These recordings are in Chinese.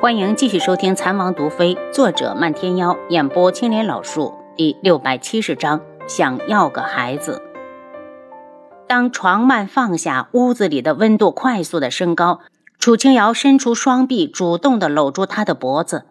欢迎继续收听《残王毒妃》，作者漫天妖，演播青莲老树，第六百七十章：想要个孩子。当床幔放下，屋子里的温度快速的升高。楚清瑶伸出双臂，主动的搂住他的脖子。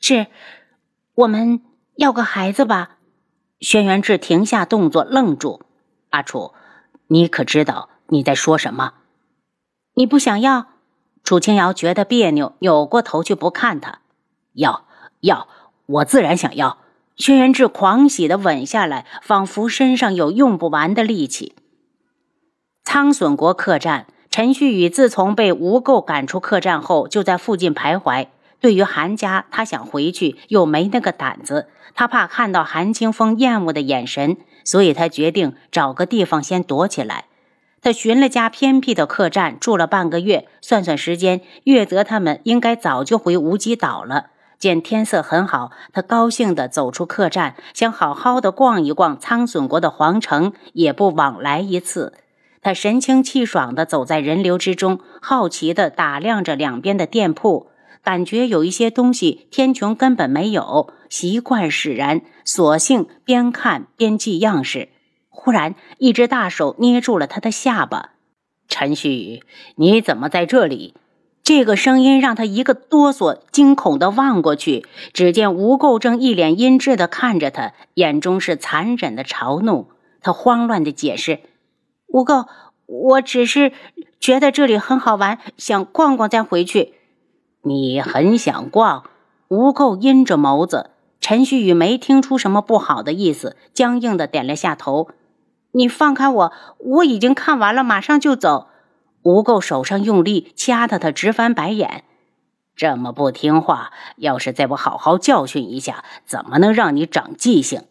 是，我们要个孩子吧？轩辕志停下动作，愣住。阿楚，你可知道你在说什么？你不想要？楚清瑶觉得别扭，扭过头去不看他。要要，我自然想要。轩辕志狂喜的吻下来，仿佛身上有用不完的力气。苍隼国客栈，陈旭宇自从被吴垢赶出客栈后，就在附近徘徊。对于韩家，他想回去，又没那个胆子。他怕看到韩清风厌恶的眼神，所以他决定找个地方先躲起来。他寻了家偏僻的客栈，住了半个月。算算时间，月泽他们应该早就回无极岛了。见天色很好，他高兴地走出客栈，想好好的逛一逛苍隼国的皇城，也不往来一次。他神清气爽地走在人流之中，好奇地打量着两边的店铺，感觉有一些东西天穹根本没有。习惯使然，索性边看边记样式。忽然，一只大手捏住了他的下巴。陈旭宇，你怎么在这里？这个声音让他一个哆嗦，惊恐地望过去，只见吴垢正一脸阴鸷地看着他，眼中是残忍的嘲弄。他慌乱地解释：“吴垢，我只是觉得这里很好玩，想逛逛再回去。”你很想逛？吴垢阴着眸子。陈旭宇没听出什么不好的意思，僵硬地点了下头。你放开我！我已经看完了，马上就走。吴垢手上用力掐得他直翻白眼。这么不听话，要是再不好好教训一下，怎么能让你长记性？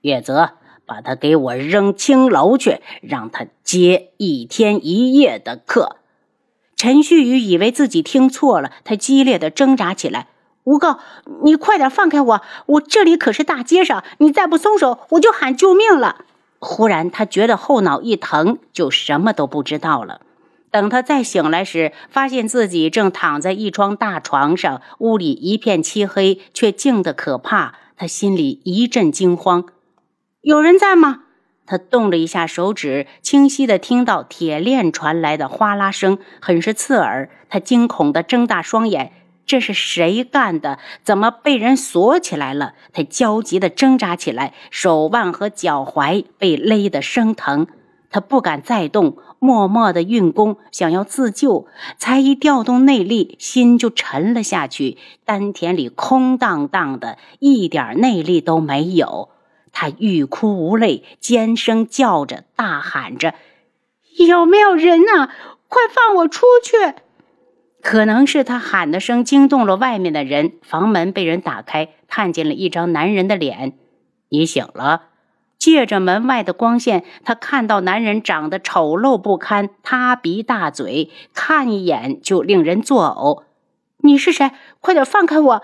月泽，把他给我扔青楼去，让他接一天一夜的课。陈旭宇以为自己听错了，他激烈的挣扎起来。吴垢，你快点放开我！我这里可是大街上，你再不松手，我就喊救命了。忽然，他觉得后脑一疼，就什么都不知道了。等他再醒来时，发现自己正躺在一张大床上，屋里一片漆黑，却静得可怕。他心里一阵惊慌：“有人在吗？”他动了一下手指，清晰地听到铁链传来的哗啦声，很是刺耳。他惊恐地睁大双眼。这是谁干的？怎么被人锁起来了？他焦急地挣扎起来，手腕和脚踝被勒得生疼。他不敢再动，默默地运功，想要自救。才一调动内力，心就沉了下去，丹田里空荡荡的，一点内力都没有。他欲哭无泪，尖声叫着，大喊着：“有没有人啊？快放我出去！”可能是他喊的声惊动了外面的人，房门被人打开，看见了一张男人的脸。你醒了，借着门外的光线，他看到男人长得丑陋不堪，塌鼻大嘴，看一眼就令人作呕。你是谁？快点放开我！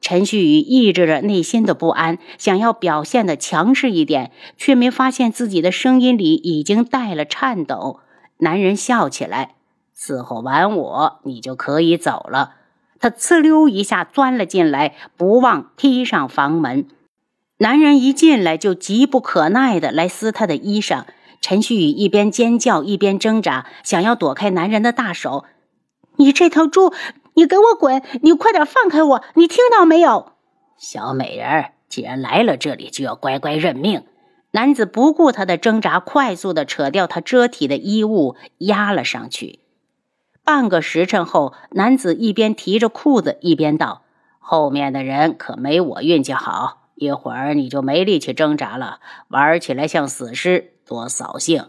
陈旭宇抑制着内心的不安，想要表现的强势一点，却没发现自己的声音里已经带了颤抖。男人笑起来。伺候完我，你就可以走了。他呲溜一下钻了进来，不忘踢上房门。男人一进来就急不可耐的来撕他的衣裳。陈旭宇一边尖叫一边挣扎，想要躲开男人的大手。你这头猪，你给我滚！你快点放开我！你听到没有？小美人，既然来了这里，就要乖乖认命。男子不顾他的挣扎，快速的扯掉他遮体的衣物，压了上去。半个时辰后，男子一边提着裤子，一边道：“后面的人可没我运气好，一会儿你就没力气挣扎了，玩起来像死尸，多扫兴。”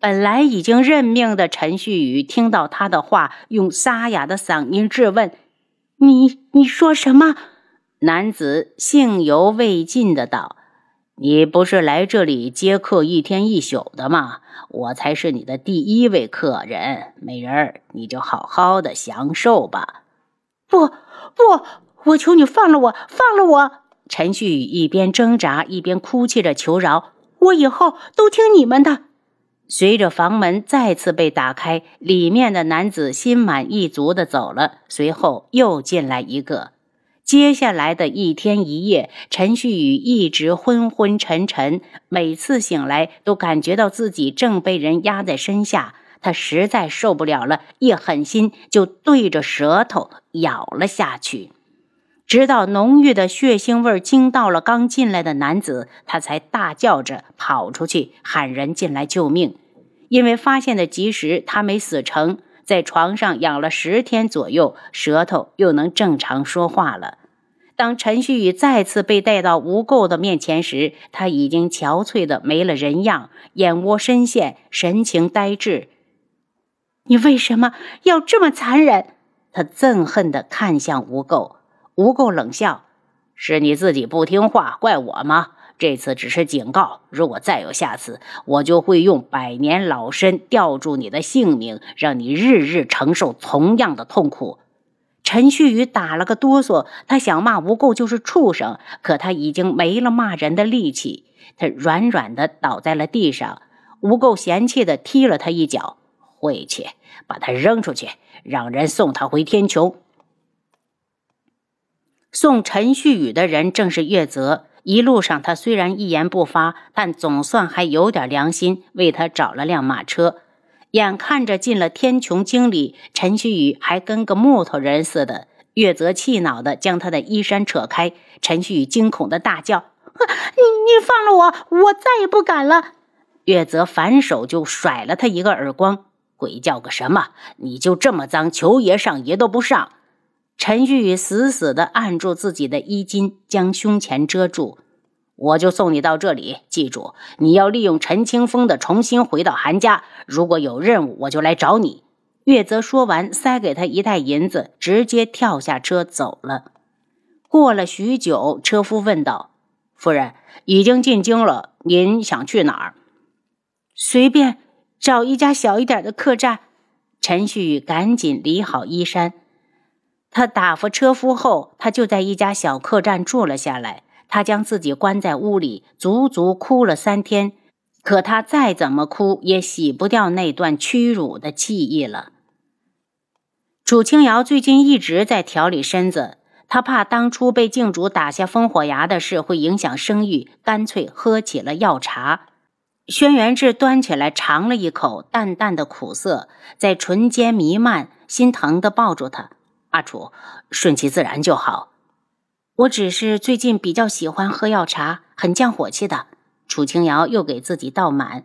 本来已经认命的陈旭宇听到他的话，用沙哑的嗓音质问：“你你说什么？”男子兴犹未尽的道。你不是来这里接客一天一宿的吗？我才是你的第一位客人，美人儿，你就好好的享受吧。不不，我求你放了我，放了我！陈旭宇一边挣扎一边哭泣着求饶：“我以后都听你们的。”随着房门再次被打开，里面的男子心满意足的走了。随后又进来一个。接下来的一天一夜，陈旭宇一直昏昏沉沉，每次醒来都感觉到自己正被人压在身下。他实在受不了了，一狠心就对着舌头咬了下去。直到浓郁的血腥味惊到了刚进来的男子，他才大叫着跑出去喊人进来救命。因为发现的及时，他没死成，在床上养了十天左右，舌头又能正常说话了。当陈旭宇再次被带到吴垢的面前时，他已经憔悴的没了人样，眼窝深陷，神情呆滞。你为什么要这么残忍？他憎恨地看向吴垢。吴垢冷笑：“是你自己不听话，怪我吗？这次只是警告，如果再有下次，我就会用百年老参吊住你的性命，让你日日承受同样的痛苦。”陈旭宇打了个哆嗦，他想骂吴垢就是畜生，可他已经没了骂人的力气。他软软的倒在了地上，吴垢嫌弃的踢了他一脚：“晦气，把他扔出去，让人送他回天穹。”送陈旭宇的人正是岳泽。一路上，他虽然一言不发，但总算还有点良心，为他找了辆马车。眼看着进了天穹经里，陈旭宇还跟个木头人似的。岳泽气恼的将他的衣衫扯开，陈旭宇惊恐的大叫：“你你放了我，我再也不敢了！”岳泽反手就甩了他一个耳光：“鬼叫个什么？你就这么脏，求爷上爷都不上！”陈旭宇死死地按住自己的衣襟，将胸前遮住。我就送你到这里，记住，你要利用陈清风的重新回到韩家。如果有任务，我就来找你。月泽说完，塞给他一袋银子，直接跳下车走了。过了许久，车夫问道：“夫人，已经进京了，您想去哪儿？”随便找一家小一点的客栈。陈旭宇赶紧理好衣衫。他打发车夫后，他就在一家小客栈住了下来。他将自己关在屋里，足足哭了三天。可他再怎么哭，也洗不掉那段屈辱的记忆了。楚清瑶最近一直在调理身子，她怕当初被静主打下烽火崖的事会影响生育，干脆喝起了药茶。轩辕志端起来尝了一口，淡淡的苦涩在唇间弥漫，心疼的抱住他。阿楚，顺其自然就好。我只是最近比较喜欢喝药茶，很降火气的。楚清瑶又给自己倒满。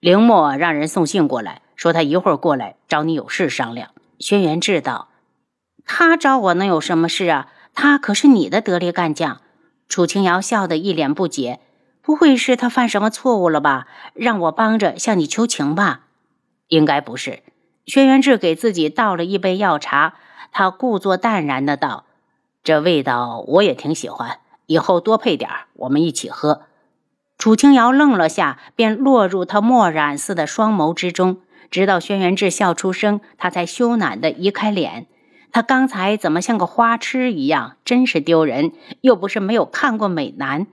凌墨让人送信过来，说他一会儿过来找你有事商量。轩辕志道：“他找我能有什么事啊？他可是你的得力干将。”楚清瑶笑得一脸不解：“不会是他犯什么错误了吧？让我帮着向你求情吧？”应该不是。轩辕志给自己倒了一杯药茶。他故作淡然的道：“这味道我也挺喜欢，以后多配点我们一起喝。”楚清瑶愣了下，便落入他墨染似的双眸之中。直到轩辕志笑出声，他才羞赧的移开脸。他刚才怎么像个花痴一样？真是丢人！又不是没有看过美男。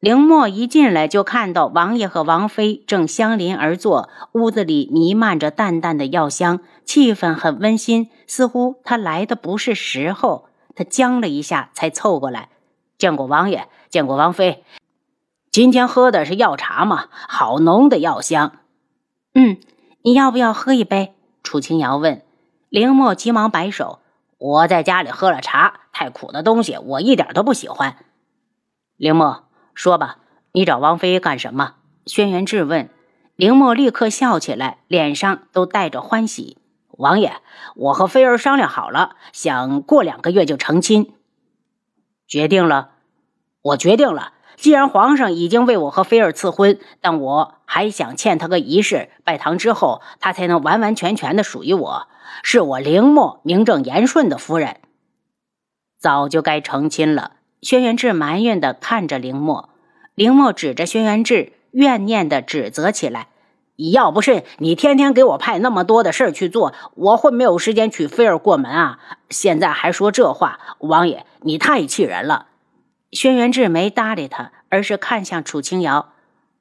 凌墨一进来就看到王爷和王妃正相邻而坐，屋子里弥漫着淡淡的药香，气氛很温馨。似乎他来的不是时候。他僵了一下，才凑过来：“见过王爷，见过王妃。今天喝的是药茶吗？好浓的药香。”“嗯，你要不要喝一杯？”楚清瑶问。凌墨急忙摆手：“我在家里喝了茶，太苦的东西我一点都不喜欢。”凌墨。说吧，你找王妃干什么？轩辕质问。凌墨立刻笑起来，脸上都带着欢喜。王爷，我和菲儿商量好了，想过两个月就成亲。决定了？我决定了。既然皇上已经为我和菲儿赐婚，但我还想欠他个仪式，拜堂之后，他才能完完全全的属于我，是我凌墨名正言顺的夫人。早就该成亲了。轩辕志埋怨地看着凌墨，凌墨指着轩辕志，怨念地指责起来：“要不是你天天给我派那么多的事儿去做，我会没有时间娶菲儿过门啊！现在还说这话，王爷你太气人了。”轩辕志没搭理他，而是看向楚清瑶：“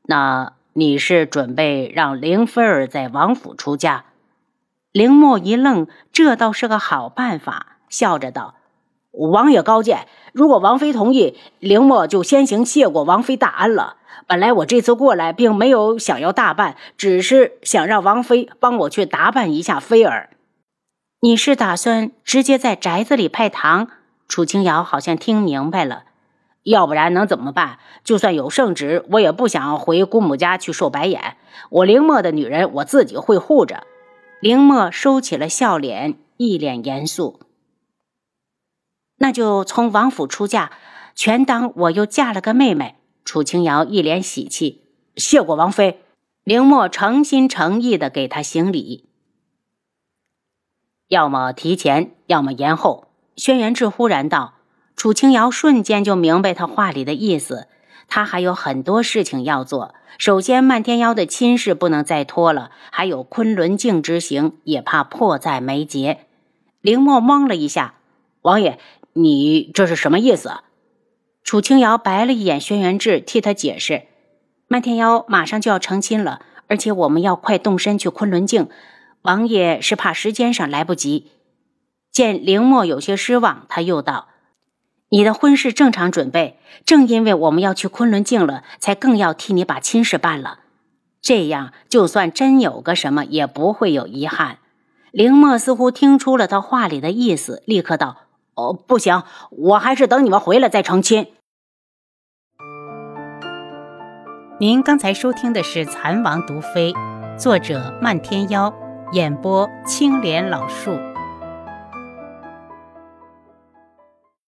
那你是准备让凌菲儿在王府出嫁？”凌墨一愣，这倒是个好办法，笑着道：“王爷高见，如果王妃同意，凌墨就先行谢过王妃大恩了。本来我这次过来，并没有想要大办，只是想让王妃帮我去打扮一下妃儿。你是打算直接在宅子里派堂？”楚清瑶好像听明白了，要不然能怎么办？就算有圣旨，我也不想回姑母家去受白眼。我凌墨的女人，我自己会护着。凌墨收起了笑脸，一脸严肃。那就从王府出嫁，全当我又嫁了个妹妹。楚清瑶一脸喜气，谢过王妃。凌墨诚心诚意的给她行礼。要么提前，要么延后。轩辕志忽然道：“楚清瑶瞬间就明白他话里的意思。”他还有很多事情要做。首先，漫天妖的亲事不能再拖了，还有昆仑镜之行，也怕迫在眉睫。凌墨懵了一下：“王爷，你这是什么意思？”楚清瑶白了一眼轩辕志，替他解释：“漫天妖马上就要成亲了，而且我们要快动身去昆仑镜，王爷是怕时间上来不及。”见凌墨有些失望，他又道。你的婚事正常准备，正因为我们要去昆仑镜了，才更要替你把亲事办了。这样，就算真有个什么，也不会有遗憾。凌墨似乎听出了他话里的意思，立刻道：“哦，不行，我还是等你们回来再成亲。”您刚才收听的是《蚕王毒妃》，作者漫天妖，演播青莲老树。